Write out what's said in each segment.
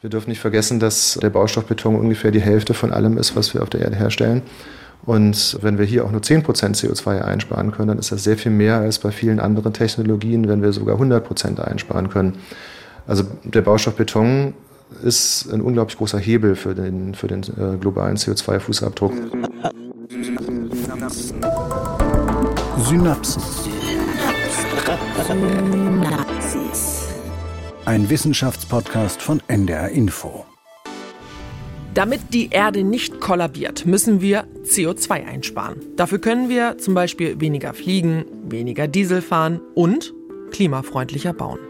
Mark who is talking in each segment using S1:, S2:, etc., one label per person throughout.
S1: Wir dürfen nicht vergessen, dass der Baustoff Beton ungefähr die Hälfte von allem ist, was wir auf der Erde herstellen. Und wenn wir hier auch nur 10% CO2 einsparen können, dann ist das sehr viel mehr als bei vielen anderen Technologien, wenn wir sogar 100% einsparen können. Also der Baustoff Beton ist ein unglaublich großer Hebel für den, für den äh, globalen CO2-Fußabdruck.
S2: Synapsen. Ein Wissenschaftspodcast von NDR Info.
S3: Damit die Erde nicht kollabiert, müssen wir CO2 einsparen. Dafür können wir zum Beispiel weniger fliegen, weniger Diesel fahren und klimafreundlicher bauen.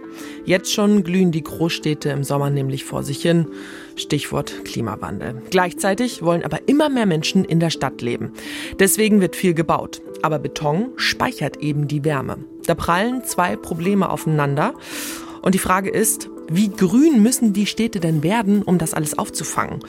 S3: Jetzt schon glühen die Großstädte im Sommer nämlich vor sich hin. Stichwort Klimawandel. Gleichzeitig wollen aber immer mehr Menschen in der Stadt leben. Deswegen wird viel gebaut. Aber Beton speichert eben die Wärme. Da prallen zwei Probleme aufeinander. Und die Frage ist, wie grün müssen die Städte denn werden, um das alles aufzufangen?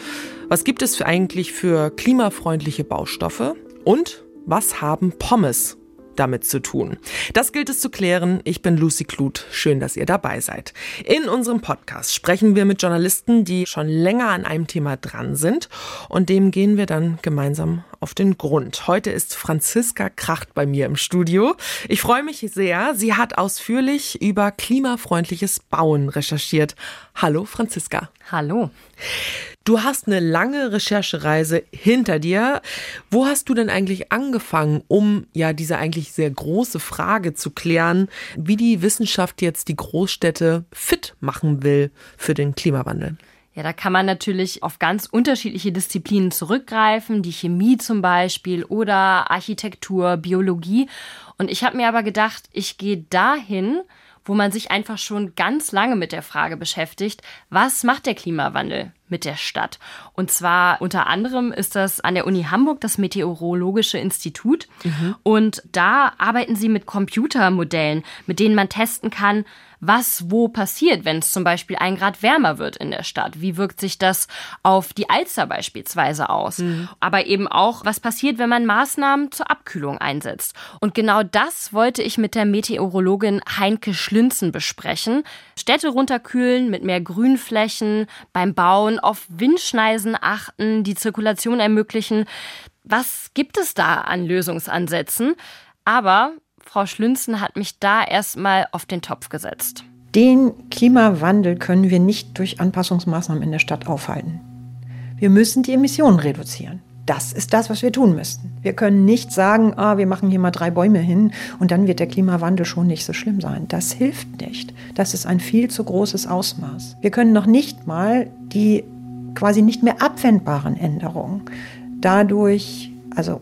S3: Was gibt es eigentlich für klimafreundliche Baustoffe? Und was haben Pommes damit zu tun? Das gilt es zu klären. Ich bin Lucy Kluth. Schön, dass ihr dabei seid. In unserem Podcast sprechen wir mit Journalisten, die schon länger an einem Thema dran sind und dem gehen wir dann gemeinsam auf den Grund. Heute ist Franziska Kracht bei mir im Studio. Ich freue mich sehr. Sie hat ausführlich über klimafreundliches Bauen recherchiert. Hallo Franziska.
S4: Hallo.
S3: Du hast eine lange Recherchereise hinter dir. Wo hast du denn eigentlich angefangen, um ja diese eigentlich sehr große Frage zu klären, wie die Wissenschaft jetzt die Großstädte fit machen will für den Klimawandel?
S4: Ja, da kann man natürlich auf ganz unterschiedliche Disziplinen zurückgreifen, die Chemie zum Beispiel oder Architektur, Biologie. Und ich habe mir aber gedacht, ich gehe dahin, wo man sich einfach schon ganz lange mit der Frage beschäftigt, was macht der Klimawandel mit der Stadt? Und zwar unter anderem ist das an der Uni Hamburg das Meteorologische Institut. Mhm. Und da arbeiten sie mit Computermodellen, mit denen man testen kann, was wo passiert, wenn es zum Beispiel ein Grad wärmer wird in der Stadt. Wie wirkt sich das auf die Alster beispielsweise aus? Mhm. Aber eben auch, was passiert, wenn man Maßnahmen zur Abkühlung einsetzt. Und genau das wollte ich mit der Meteorologin Heinke Schlünzen besprechen. Städte runterkühlen mit mehr Grünflächen, beim Bauen auf Windschneisen achten, die Zirkulation ermöglichen. Was gibt es da an Lösungsansätzen? Aber Frau Schlünzen hat mich da erstmal auf den Topf gesetzt.
S5: Den Klimawandel können wir nicht durch Anpassungsmaßnahmen in der Stadt aufhalten. Wir müssen die Emissionen reduzieren. Das ist das, was wir tun müssen. Wir können nicht sagen, ah, wir machen hier mal drei Bäume hin und dann wird der Klimawandel schon nicht so schlimm sein. Das hilft nicht. Das ist ein viel zu großes Ausmaß. Wir können noch nicht mal die quasi nicht mehr abwendbaren Änderungen dadurch, also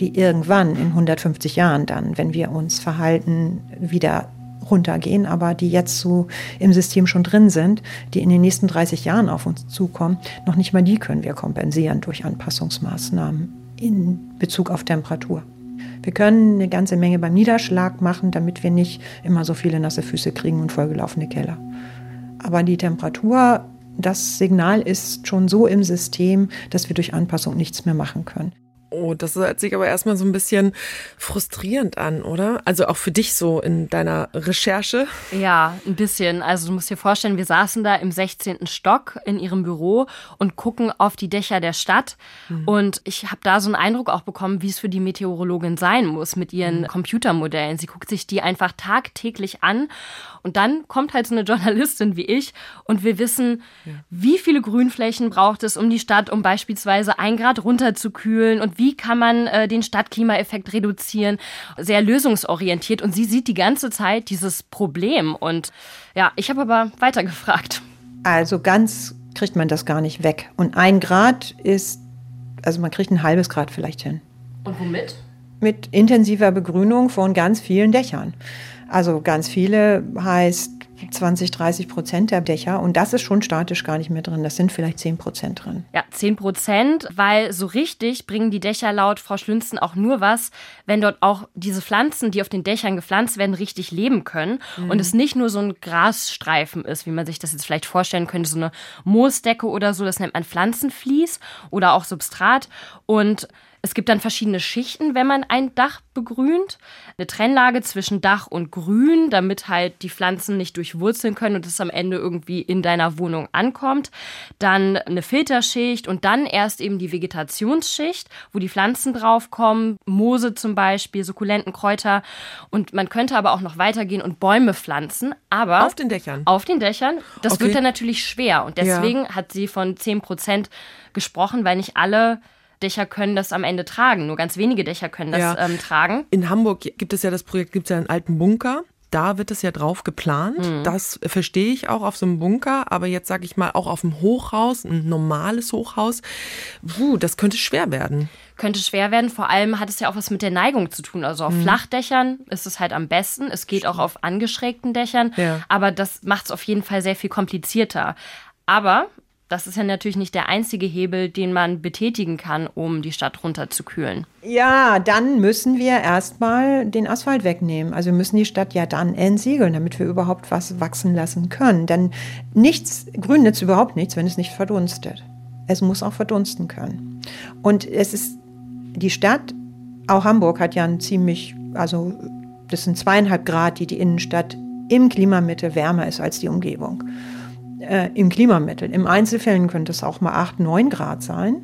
S5: die irgendwann in 150 Jahren dann, wenn wir uns verhalten, wieder runtergehen, aber die jetzt so im System schon drin sind, die in den nächsten 30 Jahren auf uns zukommen, noch nicht mal die können wir kompensieren durch Anpassungsmaßnahmen in Bezug auf Temperatur. Wir können eine ganze Menge beim Niederschlag machen, damit wir nicht immer so viele nasse Füße kriegen und vollgelaufene Keller. Aber die Temperatur, das Signal ist schon so im System, dass wir durch Anpassung nichts mehr machen können.
S3: Oh, das hört sich aber erstmal so ein bisschen frustrierend an, oder? Also auch für dich so in deiner Recherche?
S4: Ja, ein bisschen. Also du musst dir vorstellen, wir saßen da im 16. Stock in ihrem Büro und gucken auf die Dächer der Stadt. Mhm. Und ich habe da so einen Eindruck auch bekommen, wie es für die Meteorologin sein muss mit ihren mhm. Computermodellen. Sie guckt sich die einfach tagtäglich an. Und dann kommt halt so eine Journalistin wie ich und wir wissen, ja. wie viele Grünflächen braucht es, um die Stadt, um beispielsweise ein Grad runterzukühlen und wie kann man äh, den Stadtklimaeffekt reduzieren, sehr lösungsorientiert. Und sie sieht die ganze Zeit dieses Problem. Und ja, ich habe aber weitergefragt.
S5: Also ganz kriegt man das gar nicht weg. Und ein Grad ist, also man kriegt ein halbes Grad vielleicht hin.
S4: Und womit?
S5: Mit intensiver Begrünung von ganz vielen Dächern. Also ganz viele heißt 20, 30 Prozent der Dächer. Und das ist schon statisch gar nicht mehr drin. Das sind vielleicht 10 Prozent drin.
S4: Ja, 10 Prozent, weil so richtig bringen die Dächer laut Frau Schlünzen auch nur was, wenn dort auch diese Pflanzen, die auf den Dächern gepflanzt werden, richtig leben können. Mhm. Und es nicht nur so ein Grasstreifen ist, wie man sich das jetzt vielleicht vorstellen könnte, so eine Moosdecke oder so. Das nennt man Pflanzenvlies oder auch Substrat. Und Es gibt dann verschiedene Schichten, wenn man ein Dach begrünt. Eine Trennlage zwischen Dach und Grün, damit halt die Pflanzen nicht durchwurzeln können und es am Ende irgendwie in deiner Wohnung ankommt. Dann eine Filterschicht und dann erst eben die Vegetationsschicht, wo die Pflanzen draufkommen. Moose zum Beispiel, Sukkulentenkräuter. Und man könnte aber auch noch weitergehen und Bäume pflanzen. Aber
S3: auf den Dächern.
S4: Auf den Dächern. Das
S3: Okay.
S4: wird dann natürlich schwer. Und deswegen ja. hat sie von 10 Prozent gesprochen, weil nicht alle Dächer können das am Ende tragen. Nur ganz wenige Dächer können das
S3: Ja.
S4: ähm, tragen.
S3: In Hamburg gibt es ja das Projekt, gibt es ja einen alten Bunker. Da wird es ja drauf geplant.
S4: Mhm.
S3: Das verstehe ich auch auf so einem Bunker. Aber jetzt sage ich mal auch auf dem Hochhaus, ein normales Hochhaus. Puh, das könnte schwer werden.
S4: Könnte schwer werden. Vor allem hat es ja auch was mit der Neigung zu tun. Also auf
S3: Mhm.
S4: Flachdächern ist es halt am besten. Es geht auch auf angeschrägten Dächern.
S3: Ja.
S4: Aber das macht es auf jeden Fall sehr viel komplizierter. Aber das ist ja natürlich nicht der einzige Hebel, den man betätigen kann, um die Stadt runterzukühlen.
S5: Ja, dann müssen wir erstmal den Asphalt wegnehmen. Also wir müssen die Stadt ja dann entsiegeln, damit wir überhaupt was wachsen lassen können. Denn nichts, Grün nützt überhaupt nichts, wenn es nicht verdunstet. Es muss auch verdunsten können. Und es ist die Stadt, auch Hamburg hat ja ein ziemlich, also das sind zweieinhalb Grad, die die Innenstadt im Klimamittel wärmer ist als die Umgebung äh, im Klimamittel. Im Einzelfällen könnte es auch mal 8, 9 Grad sein,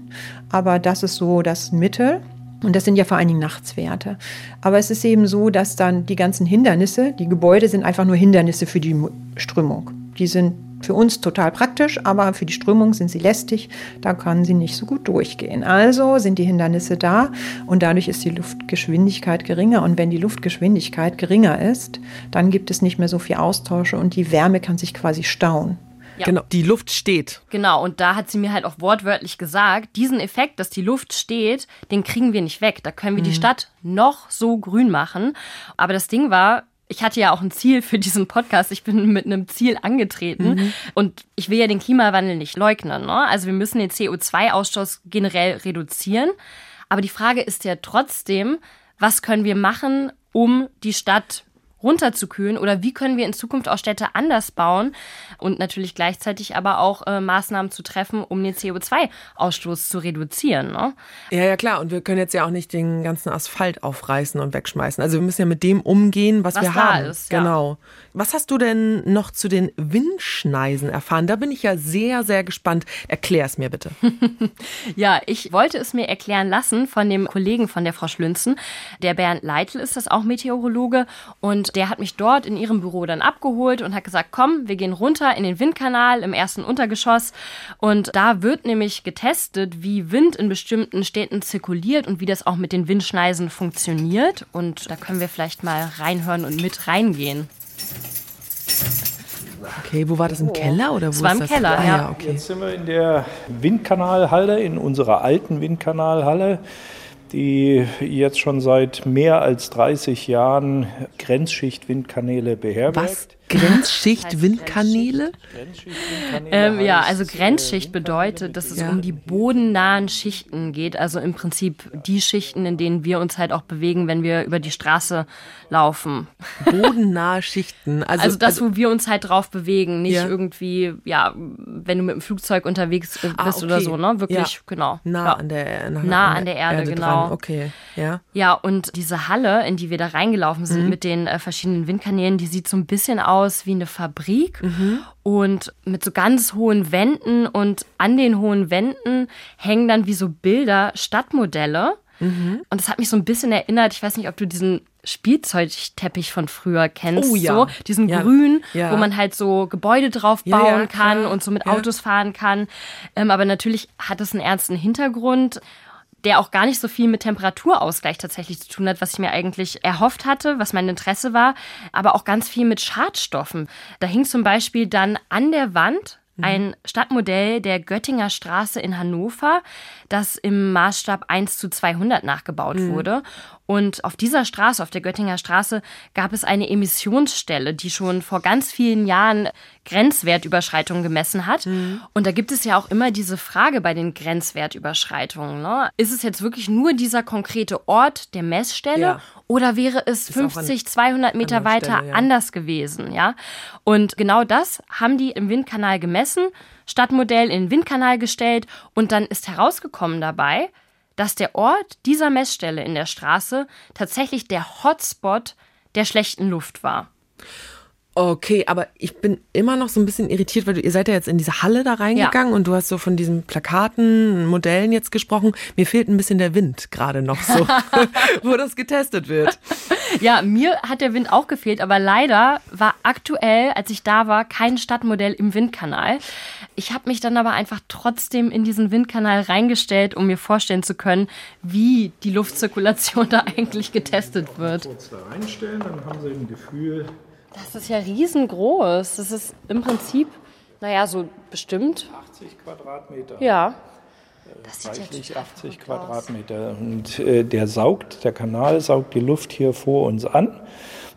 S5: aber das ist so das Mittel. Und das sind ja vor allen Dingen Nachtswerte. Aber es ist eben so, dass dann die ganzen Hindernisse, die Gebäude sind einfach nur Hindernisse für die Mu- Strömung. Die sind für uns total praktisch, aber für die Strömung sind sie lästig. Da kann sie nicht so gut durchgehen. Also sind die Hindernisse da und dadurch ist die Luftgeschwindigkeit geringer. Und wenn die Luftgeschwindigkeit geringer ist, dann gibt es nicht mehr so viel Austausche und die Wärme kann sich quasi stauen.
S4: Ja.
S3: Genau, die Luft steht.
S4: Genau, und da hat sie mir halt auch wortwörtlich gesagt, diesen Effekt, dass die Luft steht, den kriegen wir nicht weg. Da können wir die Stadt noch so grün machen. Aber das Ding war, ich hatte ja auch ein Ziel für diesen Podcast. Ich bin mit einem Ziel angetreten und ich will ja den Klimawandel nicht leugnen. Ne? Also wir müssen den CO2-Ausstoß generell reduzieren. Aber die Frage ist ja trotzdem, was können wir machen, um die Stadt runterzukühlen oder wie können wir in Zukunft auch Städte anders bauen und natürlich gleichzeitig aber auch äh, Maßnahmen zu treffen, um den CO2-Ausstoß zu reduzieren. Ne?
S3: Ja, ja, klar. Und wir können jetzt ja auch nicht den ganzen Asphalt aufreißen und wegschmeißen. Also wir müssen ja mit dem umgehen, was,
S4: Was
S3: wir haben.
S4: ist, ja.
S3: Genau. Was hast du denn noch zu den Windschneisen erfahren? Da bin ich ja sehr, sehr gespannt. Erklär es mir bitte.
S4: Ja, ich wollte es mir erklären lassen von dem Kollegen von der Frau Schlünzen. Der Bernd Leitl ist das auch Meteorologe und der hat mich dort in ihrem Büro dann abgeholt und hat gesagt, komm, wir gehen runter in den Windkanal im ersten Untergeschoss und da wird nämlich getestet, wie Wind in bestimmten Städten zirkuliert und wie das auch mit den Windschneisen funktioniert und da können wir vielleicht mal reinhören und mit reingehen.
S3: Okay, wo war das im Keller oder wo
S4: Es war
S3: ist
S4: im
S3: das?
S4: Keller,
S3: ah,
S4: ja.
S3: ja. okay.
S6: Jetzt sind wir in der Windkanalhalle, in unserer alten Windkanalhalle, die jetzt schon seit mehr als 30 Jahren Grenzschicht-Windkanäle beherbergt.
S3: Was? Grenzschicht Windkanäle?
S4: Ähm, ja, also
S6: äh,
S4: Grenzschicht bedeutet, dass es
S3: Ja.
S4: um die bodennahen Schichten geht. Also im Prinzip die Schichten, in denen wir uns halt auch bewegen, wenn wir über die Straße laufen.
S3: Bodennahe Schichten. Also,
S4: Also, das, wo wir uns halt drauf bewegen, nicht
S3: Ja.
S4: irgendwie, ja, wenn du mit dem Flugzeug unterwegs bist
S3: Ah,
S4: oder
S3: okay.
S4: so, ne? Wirklich,
S3: Ja.
S4: genau.
S3: nah
S4: ja.
S3: an der nah,
S4: Nah an der Erde, genau.
S3: Dran. Okay, ja.
S4: Ja, und diese Halle, in die wir da reingelaufen
S3: Mhm.
S4: sind mit den äh, verschiedenen Windkanälen, die sieht so ein bisschen aus wie eine Fabrik
S3: Mhm.
S4: und mit so ganz hohen Wänden und an den hohen Wänden hängen dann wie so Bilder, Stadtmodelle.
S3: Mhm.
S4: Und das hat mich so ein bisschen erinnert, ich weiß nicht, ob du diesen Spielzeugteppich von früher kennst,
S3: Oh ja.
S4: so diesen
S3: Ja.
S4: grün,
S3: Ja.
S4: wo man halt so Gebäude drauf bauen kann und so mit. Autos fahren kann. Ähm, aber natürlich hat es einen ernsten Hintergrund der auch gar nicht so viel mit Temperaturausgleich tatsächlich zu tun hat, was ich mir eigentlich erhofft hatte, was mein Interesse war, aber auch ganz viel mit Schadstoffen. Da hing zum Beispiel dann an der Wand ein Stadtmodell der Göttinger Straße in Hannover, das im Maßstab 1 zu 200 nachgebaut wurde. Und auf dieser Straße, auf der Göttinger Straße, gab es eine Emissionsstelle, die schon vor ganz vielen Jahren Grenzwertüberschreitungen gemessen hat. Und da gibt es ja auch immer diese Frage bei den Grenzwertüberschreitungen. Ne? Ist es jetzt wirklich nur dieser konkrete Ort der Messstelle
S3: Ja.
S4: oder wäre es
S3: Ist auch an
S4: 50, 200 Meter
S3: anderer
S4: weiter
S3: Stelle, ja.
S4: anders gewesen? Ja? Und genau das haben die im Windkanal gemessen, Stadtmodell in den Windkanal gestellt und dann ist herausgekommen dabei, dass der Ort dieser Messstelle in der Straße tatsächlich der Hotspot der schlechten Luft war.
S3: Okay, aber ich bin immer noch so ein bisschen irritiert, weil du, ihr seid ja jetzt in diese Halle da reingegangen ja. und du hast so von diesen Plakaten, Modellen jetzt gesprochen. Mir fehlt ein bisschen der Wind gerade noch so, wo das getestet wird.
S4: Ja, mir hat der Wind auch gefehlt, aber leider war aktuell, als ich da war, kein Stadtmodell im Windkanal. Ich habe mich dann aber einfach trotzdem in diesen Windkanal reingestellt, um mir vorstellen zu können, wie die Luftzirkulation da eigentlich getestet wird.
S6: Kurz da reinstellen, dann haben Sie ein Gefühl,
S4: das ist ja riesengroß. Das ist im Prinzip, naja, so bestimmt.
S6: 80 Quadratmeter.
S4: Ja.
S6: Ja 80 Quadratmeter. Und äh, der saugt, der Kanal saugt die Luft hier vor uns an.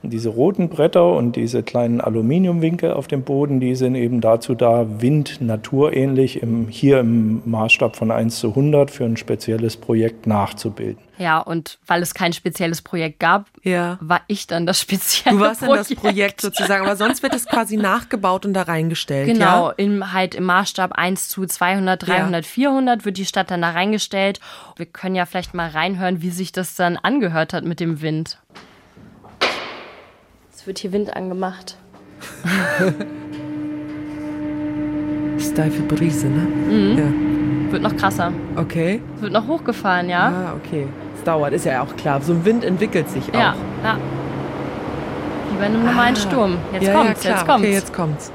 S6: Und diese roten Bretter und diese kleinen Aluminiumwinkel auf dem Boden, die sind eben dazu da, Wind naturähnlich im, hier im Maßstab von 1 zu 100 für ein spezielles Projekt nachzubilden.
S4: Ja, und weil es kein spezielles Projekt gab, ja. war ich dann das spezielle
S3: Du warst
S4: Projekt.
S3: dann das Projekt sozusagen, aber sonst wird es quasi nachgebaut und da reingestellt.
S4: Genau,
S3: ja?
S4: im, halt im Maßstab 1 zu 200, 300, ja. 400 wird die Stadt dann da reingestellt. Wir können ja vielleicht mal reinhören, wie sich das dann angehört hat mit dem Wind wird hier Wind angemacht.
S3: Steife Brise, ne?
S4: Mhm. Ja. Wird noch krasser.
S3: Okay.
S4: Wird noch hochgefahren, ja?
S3: Ah, okay. Es dauert, ist ja auch klar. So ein Wind entwickelt sich auch.
S4: Ja, ja. Wie bei einem normalen ah. Sturm. Jetzt ja, kommt's, ja, jetzt kommt's.
S3: Okay, jetzt kommt's.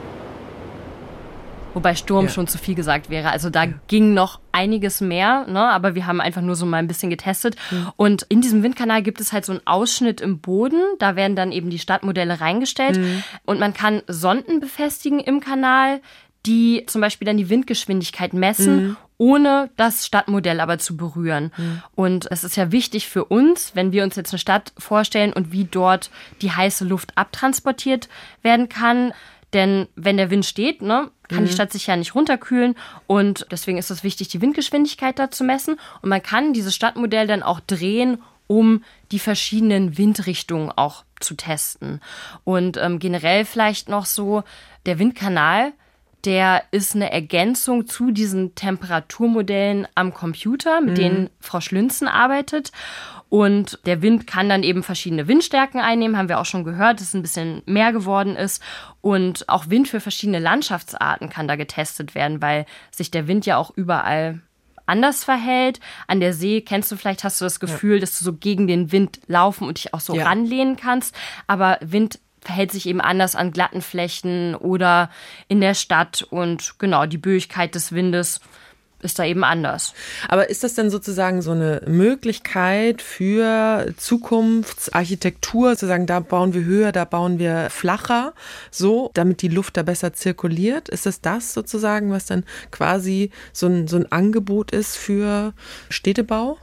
S4: Wobei Sturm ja. schon zu viel gesagt wäre. Also da ja. ging noch einiges mehr, ne? aber wir haben einfach nur so mal ein bisschen getestet. Mhm. Und in diesem Windkanal gibt es halt so einen Ausschnitt im Boden. Da werden dann eben die Stadtmodelle reingestellt. Mhm. Und man kann Sonden befestigen im Kanal, die zum Beispiel dann die Windgeschwindigkeit messen, mhm. ohne das Stadtmodell aber zu berühren. Mhm. Und es ist ja wichtig für uns, wenn wir uns jetzt eine Stadt vorstellen und wie dort die heiße Luft abtransportiert werden kann. Denn wenn der Wind steht, ne, kann mhm. die Stadt sich ja nicht runterkühlen und deswegen ist es wichtig, die Windgeschwindigkeit da zu messen. Und man kann dieses Stadtmodell dann auch drehen, um die verschiedenen Windrichtungen auch zu testen. Und ähm, generell vielleicht noch so, der Windkanal, der ist eine Ergänzung zu diesen Temperaturmodellen am Computer, mit mhm. denen Frau Schlünzen arbeitet. Und der Wind kann dann eben verschiedene Windstärken einnehmen, haben wir auch schon gehört, dass es ein bisschen mehr geworden ist. Und auch Wind für verschiedene Landschaftsarten kann da getestet werden, weil sich der Wind ja auch überall anders verhält. An der See kennst du vielleicht, hast du das Gefühl, ja. dass du so gegen den Wind laufen und dich auch so ja. ranlehnen kannst. Aber Wind verhält sich eben anders an glatten Flächen oder in der Stadt. Und genau, die Böigkeit des Windes ist da eben anders.
S3: Aber ist das denn sozusagen so eine Möglichkeit für Zukunftsarchitektur, zu sagen, da bauen wir höher, da bauen wir flacher, so, damit die Luft da besser zirkuliert? Ist es das sozusagen, was dann quasi so ein, so ein Angebot ist für Städtebau?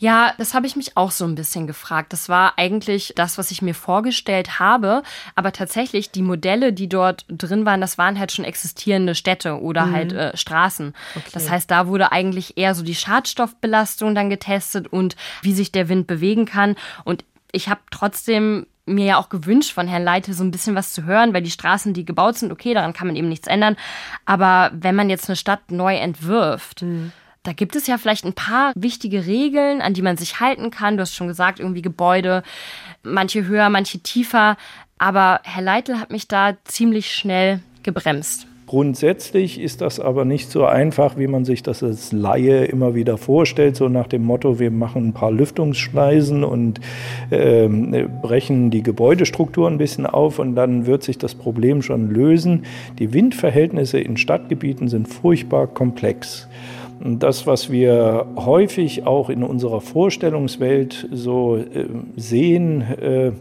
S4: Ja, das habe ich mich auch so ein bisschen gefragt. Das war eigentlich das, was ich mir vorgestellt habe. Aber tatsächlich, die Modelle, die dort drin waren, das waren halt schon existierende Städte oder mhm. halt äh, Straßen. Okay. Das heißt, da wurde eigentlich eher so die Schadstoffbelastung dann getestet und wie sich der Wind bewegen kann. Und ich habe trotzdem mir ja auch gewünscht, von Herrn Leite so ein bisschen was zu hören, weil die Straßen, die gebaut sind, okay, daran kann man eben nichts ändern. Aber wenn man jetzt eine Stadt neu entwirft, mhm da gibt es ja vielleicht ein paar wichtige Regeln, an die man sich halten kann. Du hast schon gesagt, irgendwie Gebäude, manche höher, manche tiefer. Aber Herr Leitl hat mich da ziemlich schnell gebremst.
S6: Grundsätzlich ist das aber nicht so einfach, wie man sich das als Laie immer wieder vorstellt, so nach dem Motto, wir machen ein paar Lüftungsschneisen und äh, brechen die Gebäudestruktur ein bisschen auf und dann wird sich das Problem schon lösen. Die Windverhältnisse in Stadtgebieten sind furchtbar komplex. Das, was wir häufig auch in unserer Vorstellungswelt so äh, sehen, äh,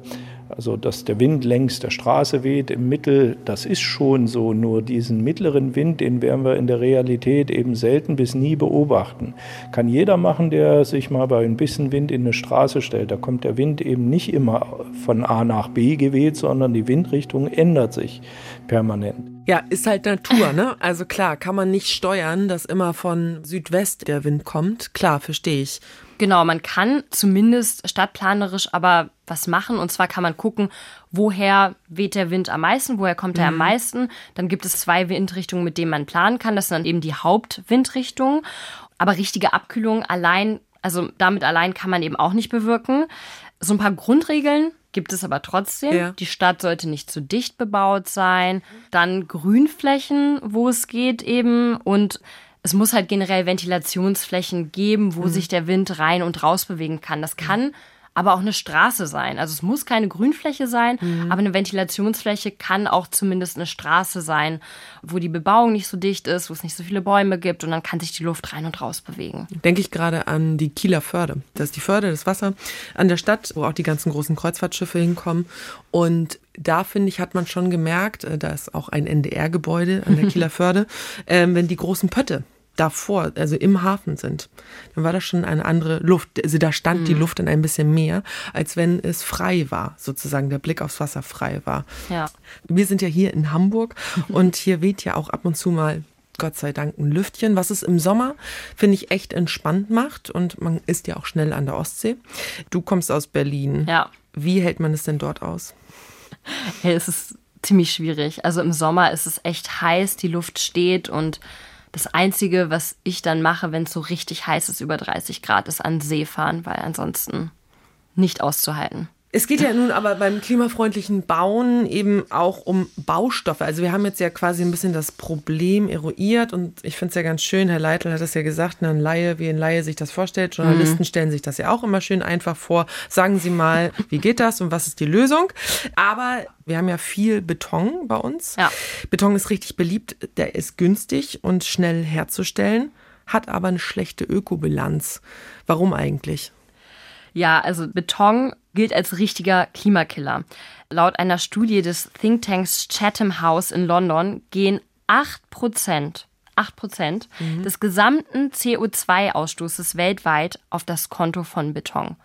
S6: also dass der Wind längs der Straße weht im Mittel, das ist schon so. Nur diesen mittleren Wind, den werden wir in der Realität eben selten bis nie beobachten. Kann jeder machen, der sich mal bei ein bisschen Wind in eine Straße stellt. Da kommt der Wind eben nicht immer von A nach B geweht, sondern die Windrichtung ändert sich permanent.
S3: Ja, ist halt Natur, ne? Also klar, kann man nicht steuern, dass immer von Südwest der Wind kommt. Klar, verstehe ich.
S4: Genau, man kann zumindest stadtplanerisch aber was machen. Und zwar kann man gucken, woher weht der Wind am meisten, woher kommt er mhm. am meisten. Dann gibt es zwei Windrichtungen, mit denen man planen kann. Das sind dann eben die Hauptwindrichtungen. Aber richtige Abkühlung allein Also damit allein kann man eben auch nicht bewirken. So ein paar Grundregeln gibt es aber trotzdem. Ja. Die Stadt sollte nicht zu dicht bebaut sein. Dann Grünflächen, wo es geht eben. Und es muss halt generell Ventilationsflächen geben, wo mhm. sich der Wind rein und raus bewegen kann. Das kann aber auch eine Straße sein. Also es muss keine Grünfläche sein, mhm. aber eine Ventilationsfläche kann auch zumindest eine Straße sein, wo die Bebauung nicht so dicht ist, wo es nicht so viele Bäume gibt und dann kann sich die Luft rein und raus bewegen.
S3: Denke ich gerade an die Kieler Förde. Das ist die Förde, das Wasser an der Stadt, wo auch die ganzen großen Kreuzfahrtschiffe hinkommen. Und da finde ich, hat man schon gemerkt, äh, da ist auch ein NDR-Gebäude an der Kieler Förde, äh, wenn die großen Pötte davor, also im Hafen sind, dann war das schon eine andere Luft. Also da stand mhm. die Luft dann ein bisschen mehr, als wenn es frei war, sozusagen der Blick aufs Wasser frei war.
S4: Ja.
S3: Wir sind ja hier in Hamburg und hier weht ja auch ab und zu mal Gott sei Dank ein Lüftchen, was es im Sommer, finde ich, echt entspannt macht. Und man ist ja auch schnell an der Ostsee. Du kommst aus Berlin.
S4: Ja.
S3: Wie hält man es denn dort aus?
S4: Hey, es ist ziemlich schwierig. Also im Sommer ist es echt heiß, die Luft steht und das Einzige, was ich dann mache, wenn es so richtig heiß ist, über 30 Grad, ist an See fahren, weil ansonsten nicht auszuhalten.
S3: Es geht ja nun aber beim klimafreundlichen Bauen eben auch um Baustoffe. Also wir haben jetzt ja quasi ein bisschen das Problem eruiert und ich finde es ja ganz schön, Herr Leitl hat es ja gesagt, ne, ein Laie, wie ein Laie sich das vorstellt. Journalisten mhm. stellen sich das ja auch immer schön einfach vor. Sagen Sie mal, wie geht das und was ist die Lösung? Aber wir haben ja viel Beton bei uns.
S4: Ja.
S3: Beton ist richtig beliebt, der ist günstig und schnell herzustellen, hat aber eine schlechte Ökobilanz. Warum eigentlich?
S4: Ja, also Beton gilt als richtiger Klimakiller. Laut einer Studie des Thinktanks Chatham House in London gehen 8 Prozent 8 Prozent mhm. des gesamten CO2-Ausstoßes weltweit auf das Konto von Beton.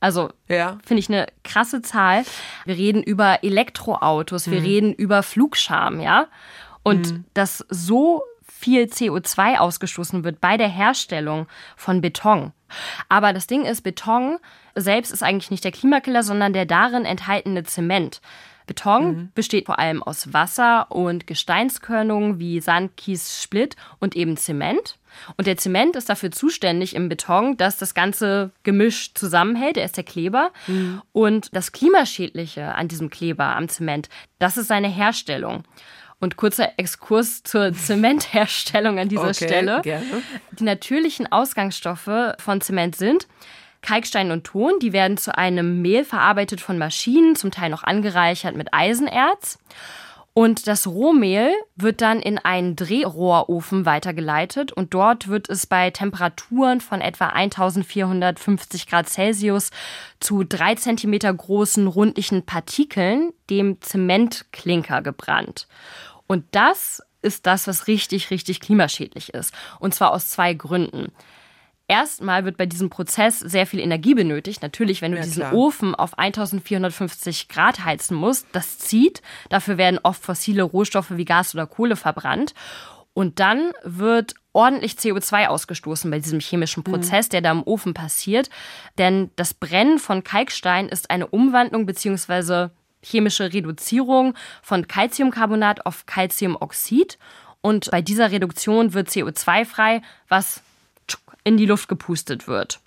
S4: Also ja. finde ich eine krasse Zahl. Wir reden über Elektroautos, mhm. wir reden über Flugscham, ja. Und mhm. dass so viel CO2 ausgestoßen wird bei der Herstellung von Beton. Aber das Ding ist, Beton selbst ist eigentlich nicht der Klimakiller, sondern der darin enthaltene Zement. Beton mhm. besteht vor allem aus Wasser und Gesteinskörnungen wie Sand, Kies, Splitt und eben Zement. Und der Zement ist dafür zuständig im Beton, dass das ganze Gemisch zusammenhält. Er ist der Kleber. Mhm. Und das Klimaschädliche an diesem Kleber, am Zement, das ist seine Herstellung. Und kurzer Exkurs zur Zementherstellung an dieser okay, Stelle. Gerne. Die natürlichen Ausgangsstoffe von Zement sind Kalkstein und Ton, die werden zu einem Mehl verarbeitet von Maschinen, zum Teil noch angereichert mit Eisenerz. Und das Rohmehl wird dann in einen Drehrohrofen weitergeleitet und dort wird es bei Temperaturen von etwa 1450 Grad Celsius zu drei Zentimeter großen rundlichen Partikeln, dem Zementklinker, gebrannt. Und das ist das, was richtig, richtig klimaschädlich ist. Und zwar aus zwei Gründen. Erstmal wird bei diesem Prozess sehr viel Energie benötigt. Natürlich, wenn du ja, diesen klar. Ofen auf 1450 Grad heizen musst, das zieht. Dafür werden oft fossile Rohstoffe wie Gas oder Kohle verbrannt. Und dann wird ordentlich CO2 ausgestoßen bei diesem chemischen mhm. Prozess, mhm. der da im Ofen passiert. Denn das Brennen von Kalkstein ist eine Umwandlung bzw chemische Reduzierung von Calciumcarbonat auf Calciumoxid. Und bei dieser Reduktion wird CO2 frei, was in die Luft gepustet wird.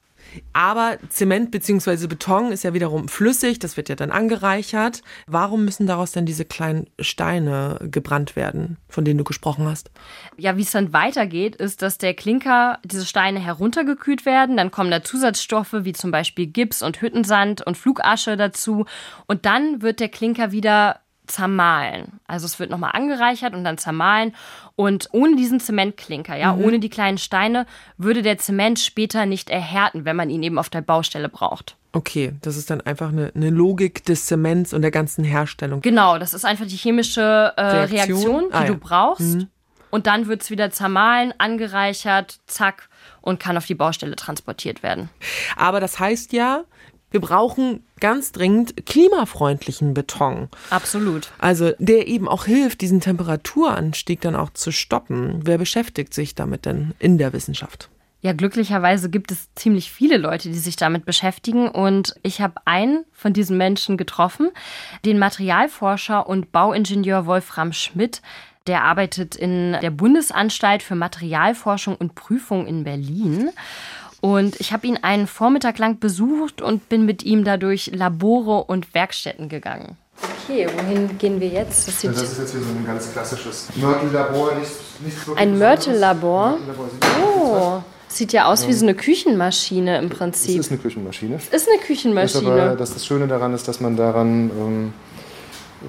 S3: Aber Zement bzw. Beton ist ja wiederum flüssig, das wird ja dann angereichert. Warum müssen daraus denn diese kleinen Steine gebrannt werden, von denen du gesprochen hast?
S4: Ja, wie es dann weitergeht, ist, dass der Klinker, diese Steine heruntergekühlt werden, dann kommen da Zusatzstoffe wie zum Beispiel Gips und Hüttensand und Flugasche dazu und dann wird der Klinker wieder zermahlen. Also es wird nochmal angereichert und dann zermahlen. Und ohne diesen Zementklinker, ja, mhm. ohne die kleinen Steine, würde der Zement später nicht erhärten, wenn man ihn eben auf der Baustelle braucht.
S3: Okay, das ist dann einfach eine, eine Logik des Zements und der ganzen Herstellung.
S4: Genau, das ist einfach die chemische äh, Reaktion? Reaktion? die ah, du brauchst. Mhm. Und dann wird es wieder zermahlen, angereichert, zack, und kann auf die Baustelle transportiert werden.
S3: Aber das heißt ja, wir brauchen ganz dringend klimafreundlichen Beton.
S4: Absolut.
S3: Also der eben auch hilft, diesen Temperaturanstieg dann auch zu stoppen. Wer beschäftigt sich damit denn in der Wissenschaft?
S4: Ja, glücklicherweise gibt es ziemlich viele Leute, die sich damit beschäftigen. Und ich habe einen von diesen Menschen getroffen, den Materialforscher und Bauingenieur Wolfram Schmidt. Der arbeitet in der Bundesanstalt für Materialforschung und Prüfung in Berlin. Und ich habe ihn einen Vormittag lang besucht und bin mit ihm dadurch Labore und Werkstätten gegangen. Okay, wohin gehen wir jetzt?
S1: Das, das ist jetzt hier so ein ganz klassisches Mörtellabor. Nicht, nicht so
S4: ein Mörtellabor? Oh, sieht ja aus wie so eine Küchenmaschine im Prinzip.
S1: Das ist eine Küchenmaschine.
S4: Das ist eine Küchenmaschine.
S1: Das, aber, das, das Schöne daran ist, dass man daran ähm,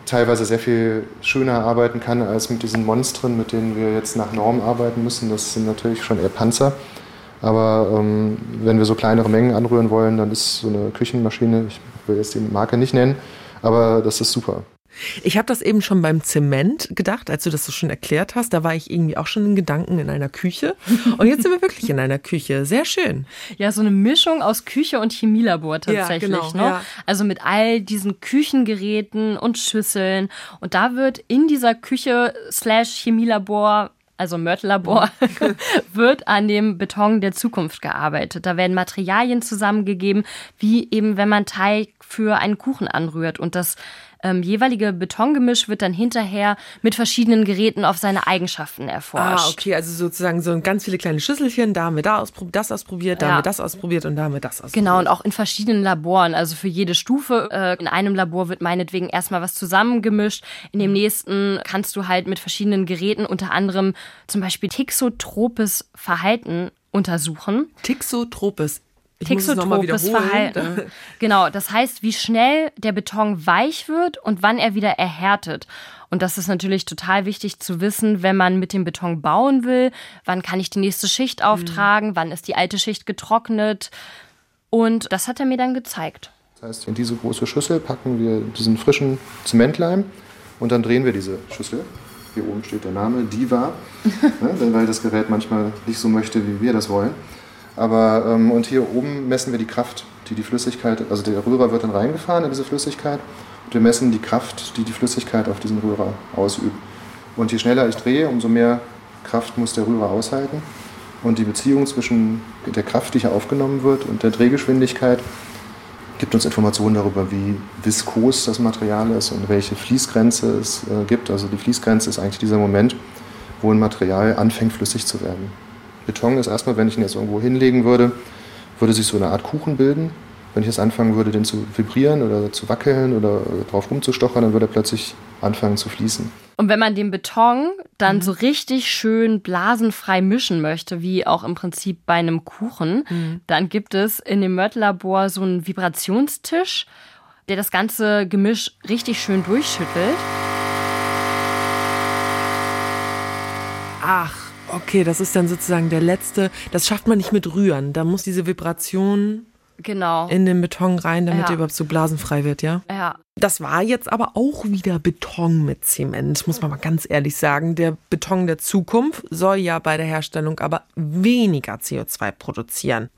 S1: teilweise sehr viel schöner arbeiten kann als mit diesen Monstren, mit denen wir jetzt nach Norm arbeiten müssen. Das sind natürlich schon eher Panzer. Aber ähm, wenn wir so kleinere Mengen anrühren wollen, dann ist so eine Küchenmaschine, ich will jetzt die Marke nicht nennen, aber das ist super.
S3: Ich habe das eben schon beim Zement gedacht, als du das so schon erklärt hast. Da war ich irgendwie auch schon in Gedanken in einer Küche. Und jetzt sind wir wirklich in einer Küche. Sehr schön.
S4: Ja, so eine Mischung aus Küche und Chemielabor tatsächlich. Ja, genau, ne? Ja. Also mit all diesen Küchengeräten und Schüsseln. Und da wird in dieser Küche slash Chemielabor also Mörtellabor, wird an dem Beton der Zukunft gearbeitet. Da werden Materialien zusammengegeben, wie eben wenn man Teig für einen Kuchen anrührt. Und das ähm, jeweilige Betongemisch wird dann hinterher mit verschiedenen Geräten auf seine Eigenschaften erforscht.
S3: Ah, okay, also sozusagen so ganz viele kleine Schüsselchen, da haben wir da ausprob das ausprobiert, da ja. haben wir das ausprobiert und da haben wir das ausprobiert.
S4: Genau, und auch in verschiedenen Laboren, also für jede Stufe. Äh, in einem Labor wird meinetwegen erstmal was zusammengemischt, in dem nächsten kannst du halt mit verschiedenen Geräten, unter anderem zum Beispiel Tixotropes Verhalten untersuchen.
S3: Tixotropes.
S4: Texotropes Verhalten. Genau, das heißt, wie schnell der Beton weich wird und wann er wieder erhärtet. Und das ist natürlich total wichtig zu wissen, wenn man mit dem Beton bauen will. Wann kann ich die nächste Schicht mhm. auftragen? Mhm. Wann ist die alte Schicht getrocknet? Und das hat er mir dann gezeigt.
S1: Das heißt, in diese große Schüssel packen wir diesen frischen Zementleim und dann drehen wir diese Schüssel. Hier oben steht der Name Diva, ne, weil das Gerät manchmal nicht so möchte, wie wir das wollen. Aber, ähm, und hier oben messen wir die Kraft, die die Flüssigkeit, also der Rührer wird dann reingefahren in diese Flüssigkeit und wir messen die Kraft, die die Flüssigkeit auf diesen Rührer ausübt. Und je schneller ich drehe, umso mehr Kraft muss der Rührer aushalten. Und die Beziehung zwischen der Kraft, die hier aufgenommen wird, und der Drehgeschwindigkeit gibt uns Informationen darüber, wie viskos das Material ist und welche Fließgrenze es äh, gibt. Also die Fließgrenze ist eigentlich dieser Moment, wo ein Material anfängt flüssig zu werden. Beton ist erstmal, wenn ich ihn jetzt irgendwo hinlegen würde, würde sich so eine Art Kuchen bilden. Wenn ich jetzt anfangen würde, den zu vibrieren oder zu wackeln oder drauf rumzustochern, dann würde er plötzlich anfangen zu fließen.
S4: Und wenn man den Beton dann mhm. so richtig schön blasenfrei mischen möchte, wie auch im Prinzip bei einem Kuchen, mhm. dann gibt es in dem Mörtellabor so einen Vibrationstisch, der das ganze Gemisch richtig schön durchschüttelt.
S3: Ach, Okay, das ist dann sozusagen der letzte. Das schafft man nicht mit Rühren. Da muss diese Vibration
S4: genau.
S3: in den Beton rein, damit ja. der überhaupt so blasenfrei wird, ja?
S4: Ja.
S3: Das war jetzt aber auch wieder Beton mit Zement, muss man mal ganz ehrlich sagen. Der Beton der Zukunft soll ja bei der Herstellung aber weniger CO2 produzieren.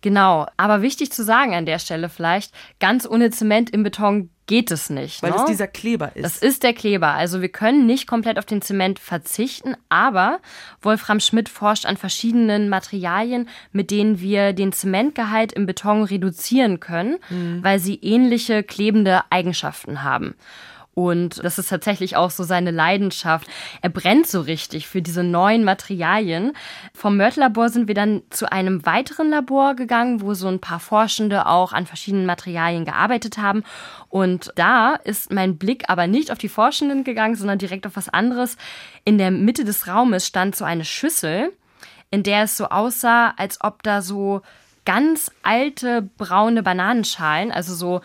S4: Genau, aber wichtig zu sagen an der Stelle vielleicht, ganz ohne Zement im Beton geht es nicht.
S3: Weil
S4: ne?
S3: es dieser Kleber ist.
S4: Das ist der Kleber. Also wir können nicht komplett auf den Zement verzichten, aber Wolfram Schmidt forscht an verschiedenen Materialien, mit denen wir den Zementgehalt im Beton reduzieren können, mhm. weil sie ähnliche klebende Eigenschaften haben. Und das ist tatsächlich auch so seine Leidenschaft. Er brennt so richtig für diese neuen Materialien. Vom Mörtellabor sind wir dann zu einem weiteren Labor gegangen, wo so ein paar Forschende auch an verschiedenen Materialien gearbeitet haben. Und da ist mein Blick aber nicht auf die Forschenden gegangen, sondern direkt auf was anderes. In der Mitte des Raumes stand so eine Schüssel, in der es so aussah, als ob da so ganz alte braune Bananenschalen, also so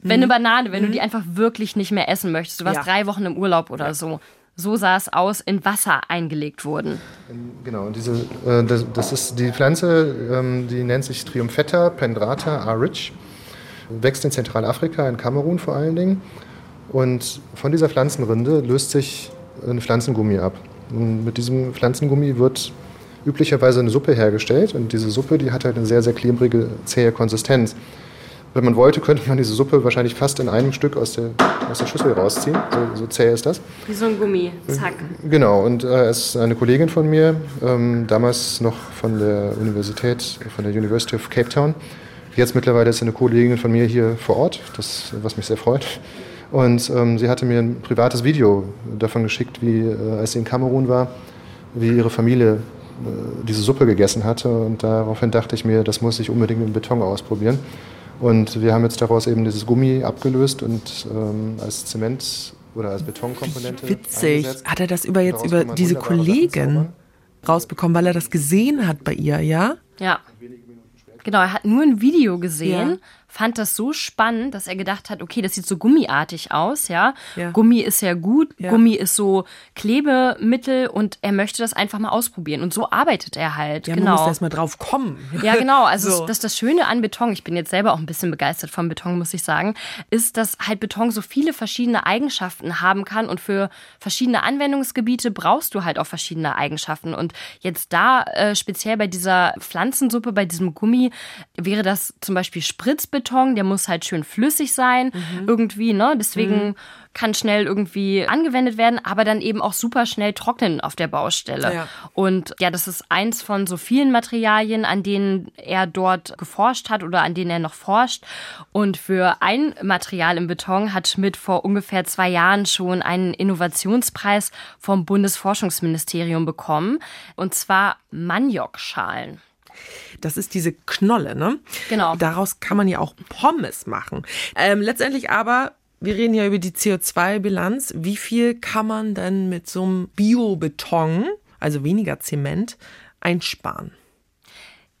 S4: wenn eine mhm. Banane, wenn mhm. du die einfach wirklich nicht mehr essen möchtest, du warst ja. drei Wochen im Urlaub oder so. So sah es aus, in Wasser eingelegt wurden.
S1: Genau, und diese, äh, das, das, ist die Pflanze, ähm, die nennt sich Triumphetta pendrata A. rich, wächst in Zentralafrika, in Kamerun vor allen Dingen. Und von dieser Pflanzenrinde löst sich ein Pflanzengummi ab. Und mit diesem Pflanzengummi wird üblicherweise eine Suppe hergestellt und diese Suppe, die hat halt eine sehr, sehr klebrige, zähe Konsistenz. Wenn man wollte, könnte man diese Suppe wahrscheinlich fast in einem Stück aus der, aus der Schüssel rausziehen. So, so zäh ist das.
S4: Wie so ein Gummi, zack.
S1: Genau, und äh, es ist eine Kollegin von mir, ähm, damals noch von der Universität, von der University of Cape Town. Jetzt mittlerweile ist eine Kollegin von mir hier vor Ort, das, was mich sehr freut. Und ähm, sie hatte mir ein privates Video davon geschickt, wie, äh, als sie in Kamerun war, wie ihre Familie äh, diese Suppe gegessen hatte. Und daraufhin dachte ich mir, das muss ich unbedingt mit Beton ausprobieren. Und wir haben jetzt daraus eben dieses Gummi abgelöst und ähm, als Zement oder als Betonkomponente.
S3: Witzig. Hat er das über jetzt über diese Kollegin rausbekommen, weil er das gesehen hat bei ihr, ja?
S4: Ja. Genau, er hat nur ein Video gesehen, ja fand das so spannend, dass er gedacht hat, okay, das sieht so gummiartig aus, ja. ja. Gummi ist ja gut, ja. Gummi ist so Klebemittel und er möchte das einfach mal ausprobieren. Und so arbeitet er halt.
S3: Ja,
S4: genau.
S3: man muss erst mal drauf kommen.
S4: Ja, genau. Also so. das, das Schöne an Beton, ich bin jetzt selber auch ein bisschen begeistert vom Beton, muss ich sagen, ist, dass halt Beton so viele verschiedene Eigenschaften haben kann und für verschiedene Anwendungsgebiete brauchst du halt auch verschiedene Eigenschaften. Und jetzt da äh, speziell bei dieser Pflanzensuppe, bei diesem Gummi, wäre das zum Beispiel Spritzbeton Beton, der muss halt schön flüssig sein, mhm. irgendwie, ne? Deswegen mhm. kann schnell irgendwie angewendet werden, aber dann eben auch super schnell trocknen auf der Baustelle. Ja. Und ja, das ist eins von so vielen Materialien, an denen er dort geforscht hat oder an denen er noch forscht. Und für ein Material im Beton hat Schmidt vor ungefähr zwei Jahren schon einen Innovationspreis vom Bundesforschungsministerium bekommen. Und zwar Maniokschalen.
S3: Das ist diese Knolle, ne?
S4: Genau.
S3: Daraus kann man ja auch Pommes machen. Ähm, letztendlich aber wir reden ja über die CO2-Bilanz. Wie viel kann man denn mit so einem Biobeton, also weniger Zement, einsparen?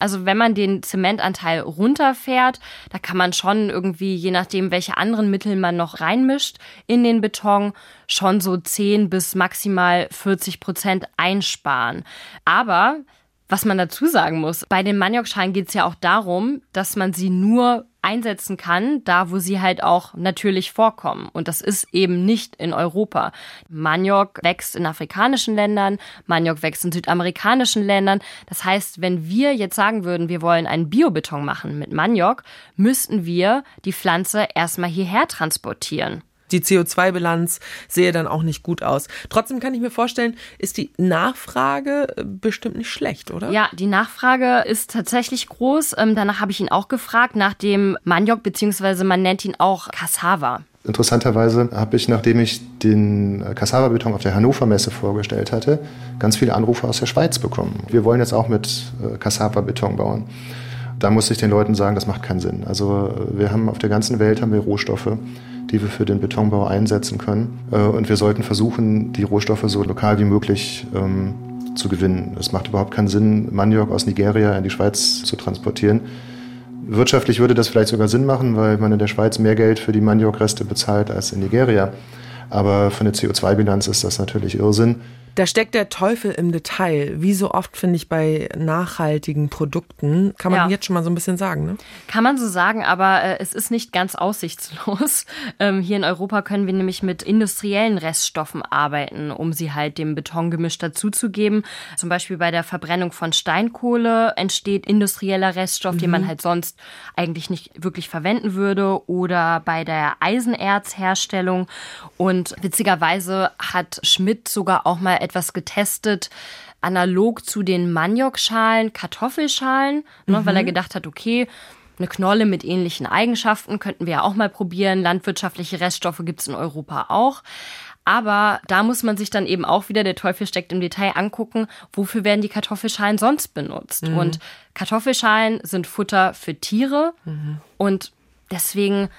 S4: Also wenn man den Zementanteil runterfährt, da kann man schon irgendwie, je nachdem, welche anderen Mittel man noch reinmischt in den Beton, schon so 10 bis maximal 40 Prozent einsparen. Aber was man dazu sagen muss, bei den Maniokschalen geht es ja auch darum, dass man sie nur einsetzen kann, da wo sie halt auch natürlich vorkommen. Und das ist eben nicht in Europa. Maniok wächst in afrikanischen Ländern, Maniok wächst in südamerikanischen Ländern. Das heißt, wenn wir jetzt sagen würden, wir wollen einen Biobeton machen mit Maniok, müssten wir die Pflanze erstmal hierher transportieren
S3: die CO2-Bilanz sehe dann auch nicht gut aus. Trotzdem kann ich mir vorstellen, ist die Nachfrage äh, bestimmt nicht schlecht, oder?
S4: Ja, die Nachfrage ist tatsächlich groß. Ähm, danach habe ich ihn auch gefragt, nach dem Maniok, beziehungsweise man nennt ihn auch Cassava.
S1: Interessanterweise habe ich, nachdem ich den Cassava-Beton auf der Hannover Messe vorgestellt hatte, ganz viele Anrufe aus der Schweiz bekommen. Wir wollen jetzt auch mit äh, Cassava-Beton bauen. Da muss ich den Leuten sagen, das macht keinen Sinn. Also äh, wir haben auf der ganzen Welt haben wir Rohstoffe die wir für den Betonbau einsetzen können. Äh, und wir sollten versuchen, die Rohstoffe so lokal wie möglich ähm, zu gewinnen. Es macht überhaupt keinen Sinn, Maniok aus Nigeria in die Schweiz zu transportieren. Wirtschaftlich würde das vielleicht sogar Sinn machen, weil man in der Schweiz mehr Geld für die Maniokreste bezahlt als in Nigeria. Aber für eine CO2-Bilanz ist das natürlich Irrsinn.
S3: Da steckt der Teufel im Detail. Wie so oft finde ich bei nachhaltigen Produkten. Kann man ja. jetzt schon mal so ein bisschen sagen, ne?
S4: Kann man so sagen, aber äh, es ist nicht ganz aussichtslos. Ähm, hier in Europa können wir nämlich mit industriellen Reststoffen arbeiten, um sie halt dem Betongemisch dazuzugeben. Zum Beispiel bei der Verbrennung von Steinkohle entsteht industrieller Reststoff, mhm. den man mhm. halt sonst eigentlich nicht wirklich verwenden würde. Oder bei der Eisenerzherstellung. Und witzigerweise hat Schmidt sogar auch mal etwas getestet, analog zu den Maniokschalen, Kartoffelschalen, ne, mhm. weil er gedacht hat, okay, eine Knolle mit ähnlichen Eigenschaften könnten wir ja auch mal probieren. Landwirtschaftliche Reststoffe gibt es in Europa auch. Aber da muss man sich dann eben auch wieder, der Teufel steckt im Detail, angucken, wofür werden die Kartoffelschalen sonst benutzt. Mhm. Und Kartoffelschalen sind Futter für Tiere. Mhm. Und deswegen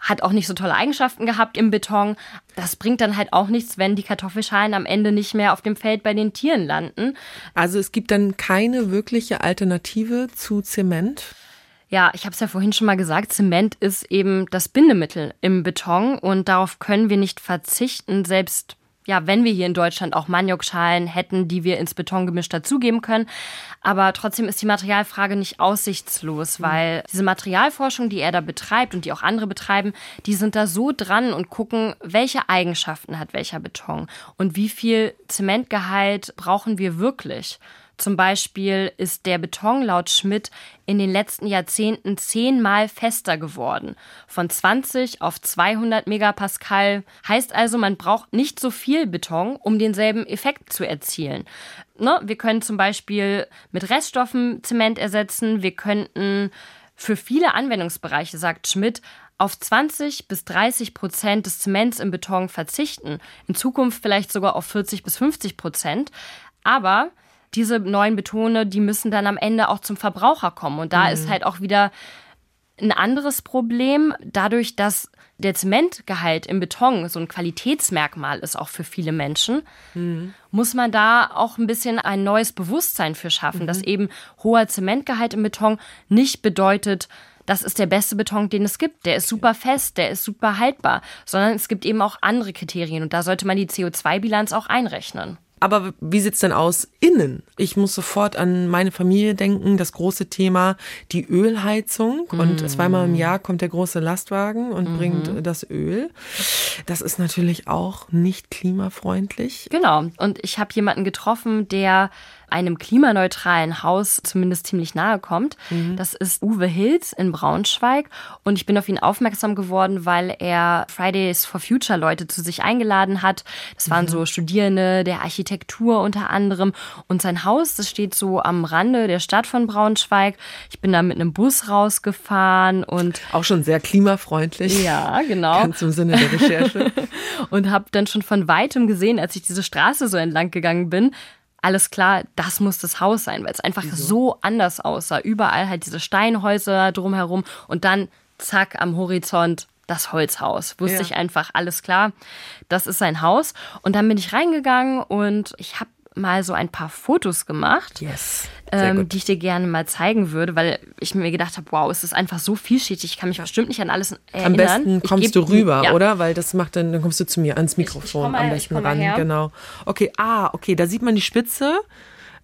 S4: hat auch nicht so tolle Eigenschaften gehabt im Beton. Das bringt dann halt auch nichts, wenn die Kartoffelschalen am Ende nicht mehr auf dem Feld bei den Tieren landen.
S3: Also es gibt dann keine wirkliche Alternative zu Zement?
S4: Ja, ich habe es ja vorhin schon mal gesagt, Zement ist eben das Bindemittel im Beton und darauf können wir nicht verzichten, selbst ja, wenn wir hier in Deutschland auch Maniokschalen hätten, die wir ins Betongemisch dazugeben können. Aber trotzdem ist die Materialfrage nicht aussichtslos, mhm. weil diese Materialforschung, die er da betreibt und die auch andere betreiben, die sind da so dran und gucken, welche Eigenschaften hat welcher Beton und wie viel Zementgehalt brauchen wir wirklich. Zum Beispiel ist der Beton laut Schmidt in den letzten Jahrzehnten zehnmal fester geworden. Von 20 auf 200 Megapascal. Heißt also, man braucht nicht so viel Beton, um denselben Effekt zu erzielen. Ne? Wir können zum Beispiel mit Reststoffen Zement ersetzen. Wir könnten für viele Anwendungsbereiche, sagt Schmidt, auf 20 bis 30 Prozent des Zements im Beton verzichten. In Zukunft vielleicht sogar auf 40 bis 50 Prozent. Aber diese neuen Betone, die müssen dann am Ende auch zum Verbraucher kommen. Und da mhm. ist halt auch wieder ein anderes Problem, dadurch, dass der Zementgehalt im Beton so ein Qualitätsmerkmal ist, auch für viele Menschen, mhm. muss man da auch ein bisschen ein neues Bewusstsein für schaffen, mhm. dass eben hoher Zementgehalt im Beton nicht bedeutet, das ist der beste Beton, den es gibt. Der ist super fest, der ist super haltbar, sondern es gibt eben auch andere Kriterien und da sollte man die CO2-Bilanz auch einrechnen.
S3: Aber wie sieht's denn aus innen? Ich muss sofort an meine Familie denken, das große Thema, die Ölheizung. Mhm. Und zweimal im Jahr kommt der große Lastwagen und mhm. bringt das Öl. Das ist natürlich auch nicht klimafreundlich.
S4: Genau. Und ich habe jemanden getroffen, der einem klimaneutralen Haus zumindest ziemlich nahe kommt. Mhm. Das ist Uwe Hilz in Braunschweig. Und ich bin auf ihn aufmerksam geworden, weil er Fridays for Future Leute zu sich eingeladen hat. Das waren mhm. so Studierende der Architektur unter anderem. Und sein Haus, das steht so am Rande der Stadt von Braunschweig. Ich bin da mit einem Bus rausgefahren und.
S3: Auch schon sehr klimafreundlich.
S4: Ja, genau.
S3: Ganz im Sinne der Recherche.
S4: und habe dann schon von weitem gesehen, als ich diese Straße so entlang gegangen bin, alles klar, das muss das Haus sein, weil es einfach Wieso? so anders aussah. Überall halt diese Steinhäuser drumherum und dann zack am Horizont das Holzhaus. Wusste ja. ich einfach, alles klar, das ist sein Haus. Und dann bin ich reingegangen und ich habe mal so ein paar Fotos gemacht,
S3: yes.
S4: ähm, die ich dir gerne mal zeigen würde, weil ich mir gedacht habe, wow, es ist einfach so vielschichtig, ich kann mich bestimmt nicht an alles erinnern.
S3: Am besten kommst du rüber, ja. oder? Weil das macht dann, dann kommst du zu mir ans Mikrofon ich, ich am besten ran. Genau. Okay, ah, okay, da sieht man die Spitze.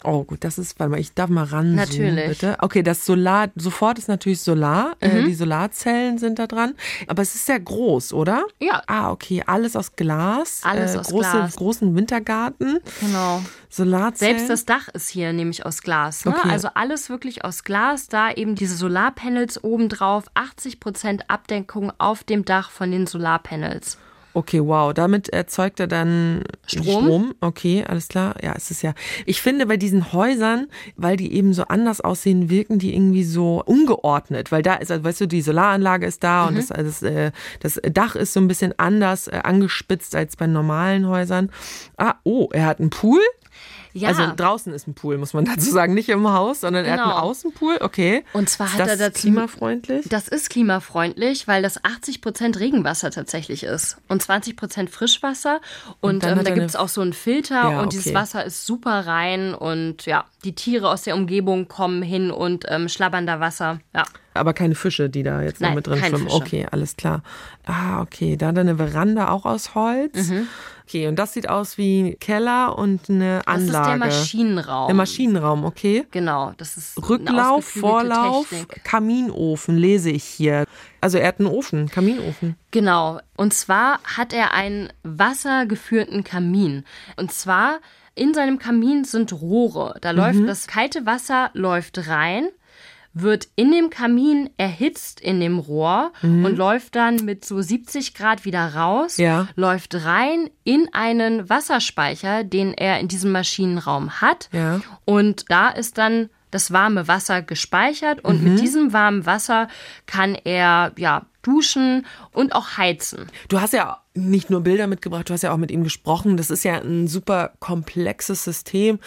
S3: Oh gut, das ist, warte mal, ich darf mal ran.
S4: Natürlich.
S3: Bitte. Okay, das Solar, sofort ist natürlich Solar. Äh, mhm. Äh, die Solarzellen sind da dran. Aber es ist sehr groß, oder?
S4: Ja.
S3: Ah, okay, alles aus Glas.
S4: Alles äh, aus große, Glas.
S3: Großen Wintergarten.
S4: Genau.
S3: Solarzellen.
S4: Selbst das Dach ist hier nämlich aus Glas. Ne? Okay. Also alles wirklich aus Glas. Da eben diese Solarpanels obendrauf. 80 Prozent Abdeckung auf dem Dach von den Solarpanels.
S3: Okay, wow. Damit erzeugt er dann
S4: Strom.
S3: Strom. Okay, alles klar. Ja, es ist ja. Ich finde bei diesen Häusern, weil die eben so anders aussehen, wirken die irgendwie so ungeordnet. Weil da ist, also, weißt du, die Solaranlage ist da mhm. und das, das, äh, das Dach ist so ein bisschen anders äh, angespitzt als bei normalen Häusern. Ah, oh, er hat einen Pool.
S4: Ja.
S3: Also draußen ist ein Pool, muss man dazu sagen, nicht im Haus, sondern genau. er hat einen genau. Außenpool. Okay.
S4: Und zwar hat
S3: das
S4: er dazu
S3: klimafreundlich.
S4: Das ist klimafreundlich, weil das 80 Prozent Regenwasser tatsächlich ist und 20 Prozent Frischwasser. Und, und ähm, da gibt es auch so einen Filter ja, und dieses Wasser ist super rein und ja, die Tiere aus der Umgebung kommen hin und ähm, schlabbern da Wasser. Ja.
S3: Aber keine Fische, die da jetzt
S4: Nein,
S3: noch mit drin schwimmen.
S4: Fische.
S3: Okay, alles klar. Ah, okay. Da hat er eine Veranda auch aus Holz. Mhm. Okay, und das sieht aus wie ein Keller und eine Anlage. Das ist der
S4: Maschinenraum.
S3: Der Maschinenraum, okay.
S4: Genau, das ist
S3: Rücklauf, Vorlauf,
S4: Technik.
S3: Kaminofen lese ich hier. Also er hat einen Ofen, Kaminofen.
S4: Genau. Und zwar hat er einen wassergeführten Kamin. Und zwar in seinem Kamin sind Rohre. Da läuft mhm. das kalte Wasser läuft rein wird in dem Kamin erhitzt in dem Rohr mhm. und läuft dann mit so 70 Grad wieder raus,
S3: ja.
S4: läuft rein in einen Wasserspeicher, den er in diesem Maschinenraum hat.
S3: Ja.
S4: Und da ist dann das warme Wasser gespeichert und mhm. mit diesem warmen Wasser kann er ja duschen und auch heizen.
S3: Du hast ja nicht nur Bilder mitgebracht, du hast ja auch mit ihm gesprochen. Das ist ja ein super komplexes System.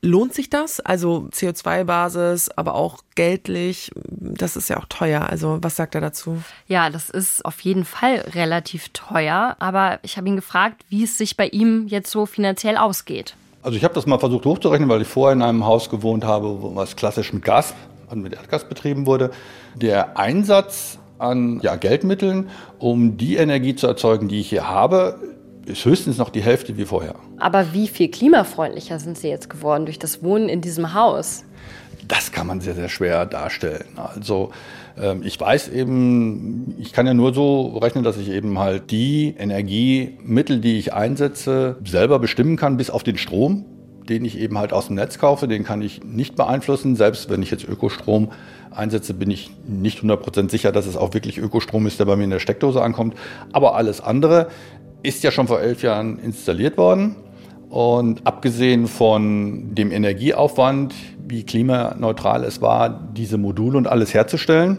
S3: Lohnt sich das? Also CO2-Basis, aber auch geldlich, das ist ja auch teuer. Also was sagt er dazu?
S4: Ja, das ist auf jeden Fall relativ teuer, aber ich habe ihn gefragt, wie es sich bei ihm jetzt so finanziell ausgeht.
S7: Also ich habe das mal versucht hochzurechnen, weil ich vorher in einem Haus gewohnt habe, wo was klassisch mit Gas, und mit Erdgas betrieben wurde. Der Einsatz an ja, Geldmitteln, um die Energie zu erzeugen, die ich hier habe, ist höchstens noch die Hälfte wie vorher.
S4: Aber wie viel klimafreundlicher sind Sie jetzt geworden durch das Wohnen in diesem Haus?
S7: Das kann man sehr, sehr schwer darstellen. Also ähm, ich weiß eben, ich kann ja nur so rechnen, dass ich eben halt die Energiemittel, die ich einsetze, selber bestimmen kann, bis auf den Strom, den ich eben halt aus dem Netz kaufe, den kann ich nicht beeinflussen. Selbst wenn ich jetzt Ökostrom einsetze, bin ich nicht 100% sicher, dass es auch wirklich Ökostrom ist, der bei mir in der Steckdose ankommt. Aber alles andere ist ja schon vor elf Jahren installiert worden. Und abgesehen von dem Energieaufwand, wie klimaneutral es war, diese Module und alles herzustellen,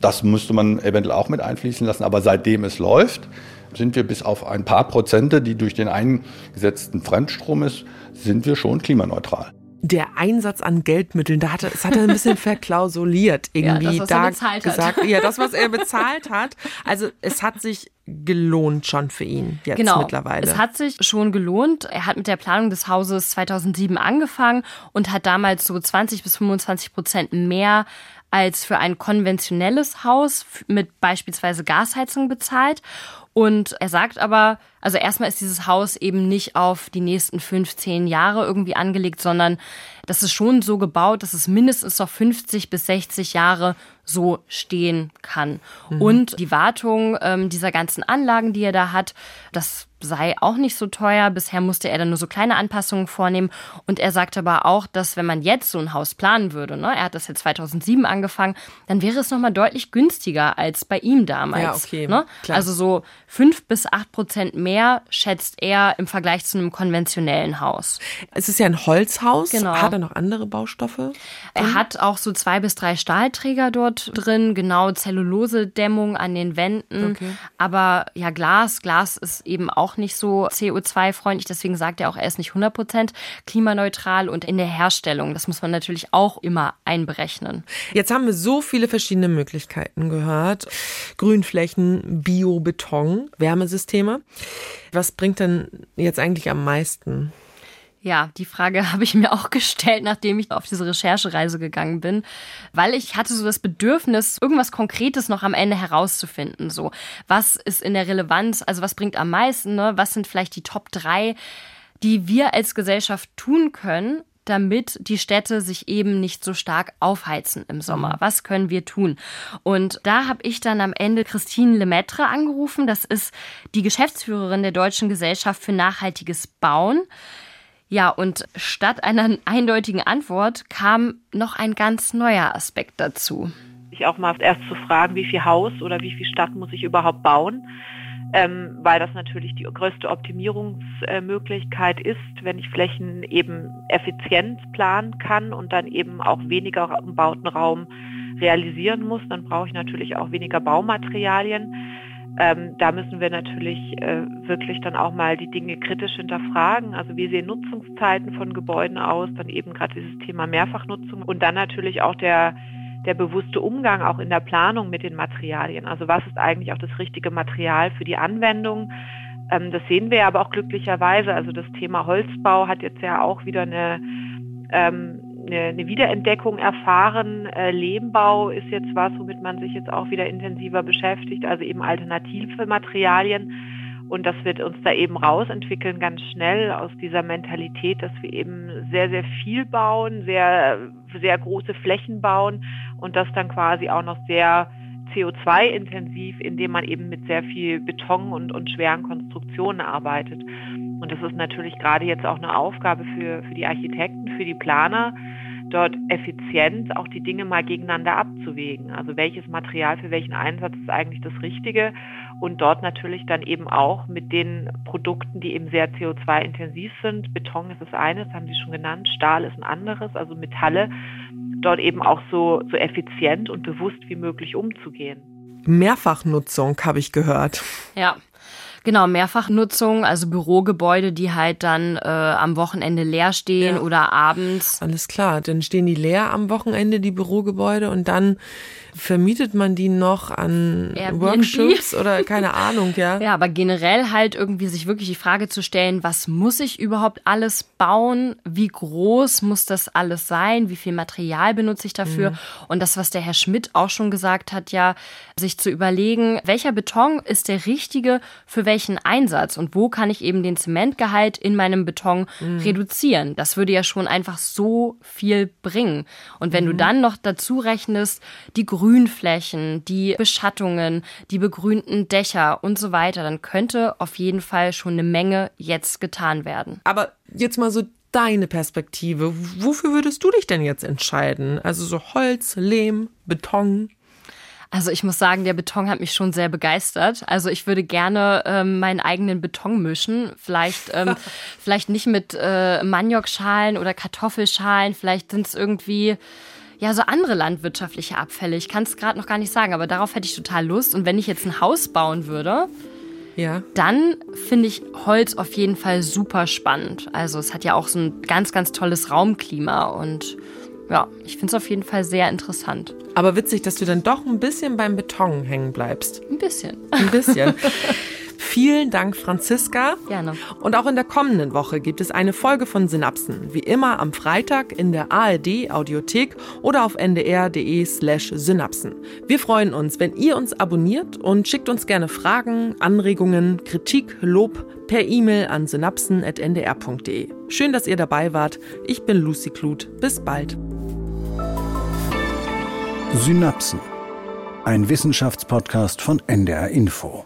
S7: das müsste man eventuell auch mit einfließen lassen. Aber seitdem es läuft, sind wir bis auf ein paar Prozente, die durch den eingesetzten Fremdstrom ist, sind wir schon klimaneutral.
S3: Der Einsatz an Geldmitteln, da hat er, das hat er ein bisschen verklausuliert irgendwie
S4: ja, das,
S3: da
S4: bezahlt
S3: gesagt.
S4: Hat.
S3: Ja, das, was er bezahlt hat. Also es hat sich gelohnt schon für ihn jetzt
S4: genau.
S3: mittlerweile.
S4: Es hat sich schon gelohnt. Er hat mit der Planung des Hauses 2007 angefangen und hat damals so 20 bis 25 Prozent mehr als für ein konventionelles Haus mit beispielsweise Gasheizung bezahlt. Und er sagt aber, also erstmal ist dieses Haus eben nicht auf die nächsten 15 Jahre irgendwie angelegt, sondern das ist schon so gebaut, dass es mindestens noch 50 bis 60 Jahre so stehen kann. Mhm. Und die Wartung ähm, dieser ganzen Anlagen, die er da hat, das sei auch nicht so teuer. Bisher musste er dann nur so kleine Anpassungen vornehmen. Und er sagt aber auch, dass wenn man jetzt so ein Haus planen würde, ne, er hat das jetzt 2007 angefangen, dann wäre es nochmal deutlich günstiger als bei ihm damals.
S3: Ja, okay.
S4: Ne? Also so fünf bis acht Prozent mehr schätzt er im Vergleich zu einem konventionellen Haus.
S3: Es ist ja ein Holzhaus.
S4: Genau.
S3: Hat er noch andere Baustoffe?
S4: Er hat auch so zwei bis drei Stahlträger dort drin, genau Zellulosedämmung an den Wänden.
S3: Okay.
S4: Aber ja, Glas, Glas ist eben auch nicht so CO2-freundlich. Deswegen sagt er auch, er ist nicht 100% klimaneutral und in der Herstellung. Das muss man natürlich auch immer einberechnen.
S3: Jetzt haben wir so viele verschiedene Möglichkeiten gehört. Grünflächen, Biobeton, Wärmesysteme. Was bringt denn jetzt eigentlich am meisten?
S4: Ja, die Frage habe ich mir auch gestellt, nachdem ich auf diese Recherchereise gegangen bin, weil ich hatte so das Bedürfnis, irgendwas Konkretes noch am Ende herauszufinden. So, was ist in der Relevanz, also was bringt am meisten, ne? was sind vielleicht die Top drei, die wir als Gesellschaft tun können, damit die Städte sich eben nicht so stark aufheizen im Sommer. Was können wir tun? Und da habe ich dann am Ende Christine Lemaitre angerufen. Das ist die Geschäftsführerin der Deutschen Gesellschaft für nachhaltiges Bauen. Ja, und statt einer eindeutigen Antwort kam noch ein ganz neuer Aspekt dazu.
S8: Sich auch mal erst zu fragen, wie viel Haus oder wie viel Stadt muss ich überhaupt bauen, ähm, weil das natürlich die größte Optimierungsmöglichkeit ist, wenn ich Flächen eben effizient planen kann und dann eben auch weniger umbauten Raum realisieren muss, dann brauche ich natürlich auch weniger Baumaterialien. Ähm, da müssen wir natürlich äh, wirklich dann auch mal die Dinge kritisch hinterfragen. Also wie sehen Nutzungszeiten von Gebäuden aus? Dann eben gerade dieses Thema Mehrfachnutzung und dann natürlich auch der der bewusste Umgang auch in der Planung mit den Materialien. Also was ist eigentlich auch das richtige Material für die Anwendung? Ähm, das sehen wir aber auch glücklicherweise. Also das Thema Holzbau hat jetzt ja auch wieder eine ähm, eine, eine Wiederentdeckung erfahren. Äh, Lehmbau ist jetzt was, womit man sich jetzt auch wieder intensiver beschäftigt, also eben alternative Materialien. Und das wird uns da eben rausentwickeln, ganz schnell aus dieser Mentalität, dass wir eben sehr, sehr viel bauen, sehr, sehr große Flächen bauen und das dann quasi auch noch sehr CO2-intensiv, indem man eben mit sehr viel Beton und, und schweren Konstruktionen arbeitet. Und das ist natürlich gerade jetzt auch eine Aufgabe für, für die Architekten, für die Planer, dort effizient auch die Dinge mal gegeneinander abzuwägen. Also welches Material für welchen Einsatz ist eigentlich das Richtige und dort natürlich dann eben auch mit den Produkten, die eben sehr CO2-intensiv sind. Beton ist das eine, das haben Sie schon genannt, Stahl ist ein anderes, also Metalle, dort eben auch so, so effizient und bewusst wie möglich umzugehen.
S3: Mehrfachnutzung habe ich gehört.
S4: Ja, Genau, Mehrfachnutzung, also Bürogebäude, die halt dann äh, am Wochenende leer stehen
S3: Ja.
S4: oder abends.
S3: Alles klar, dann stehen die leer am Wochenende, die Bürogebäude, und dann vermietet man die noch an
S4: Airbnb.
S3: Workshops oder keine Ahnung, ja?
S4: Ja, aber generell halt irgendwie sich wirklich die Frage zu stellen, was muss ich überhaupt alles bauen? Wie groß muss das alles sein? Wie viel Material benutze ich dafür?
S3: Mhm.
S4: Und das, was der Herr Schmidt auch schon gesagt hat, ja, sich zu überlegen, welcher Beton ist der richtige für welchen Einsatz und wo kann ich eben den Zementgehalt in meinem Beton
S3: Mhm.
S4: reduzieren? Das würde ja schon einfach so viel bringen. Und wenn
S3: Mhm.
S4: du dann noch dazu rechnest, die Grünflächen, die Beschattungen, die begrünten Dächer und so weiter, dann könnte auf jeden Fall schon eine Menge jetzt getan werden.
S3: Aber jetzt mal so deine Perspektive. Wofür würdest du dich denn jetzt entscheiden? Also so Holz, Lehm, Beton?
S4: Also ich muss sagen, der Beton hat mich schon sehr begeistert. Also ich würde gerne ähm, meinen eigenen Beton mischen. Vielleicht, ähm, vielleicht nicht mit äh, Maniokschalen oder Kartoffelschalen. Vielleicht sind es irgendwie ja so andere landwirtschaftliche Abfälle. Ich kann es gerade noch gar nicht sagen, aber darauf hätte ich total Lust. Und wenn ich jetzt ein Haus bauen würde,
S3: Ja.
S4: Dann finde ich Holz auf jeden Fall super spannend. Also es hat ja auch so ein ganz, ganz tolles Raumklima und ja, ich finde es auf jeden Fall sehr interessant.
S3: Aber witzig, dass du dann doch ein bisschen beim Beton hängen bleibst.
S4: Ein bisschen.
S3: Ein bisschen. Vielen Dank, Franziska.
S4: Gerne.
S3: Und auch in der kommenden Woche gibt es eine Folge von Synapsen. Wie immer am Freitag in der ARD Audiothek oder auf ndr.de slash Synapsen. Wir freuen uns, wenn ihr uns abonniert und schickt uns gerne Fragen, Anregungen, Kritik, Lob per E-Mail an synapsen.ndr.de. Schön, dass ihr dabei wart. Ich bin Lucy Kluth. Bis bald.
S2: Synapsen. Ein Wissenschaftspodcast von NDR Info.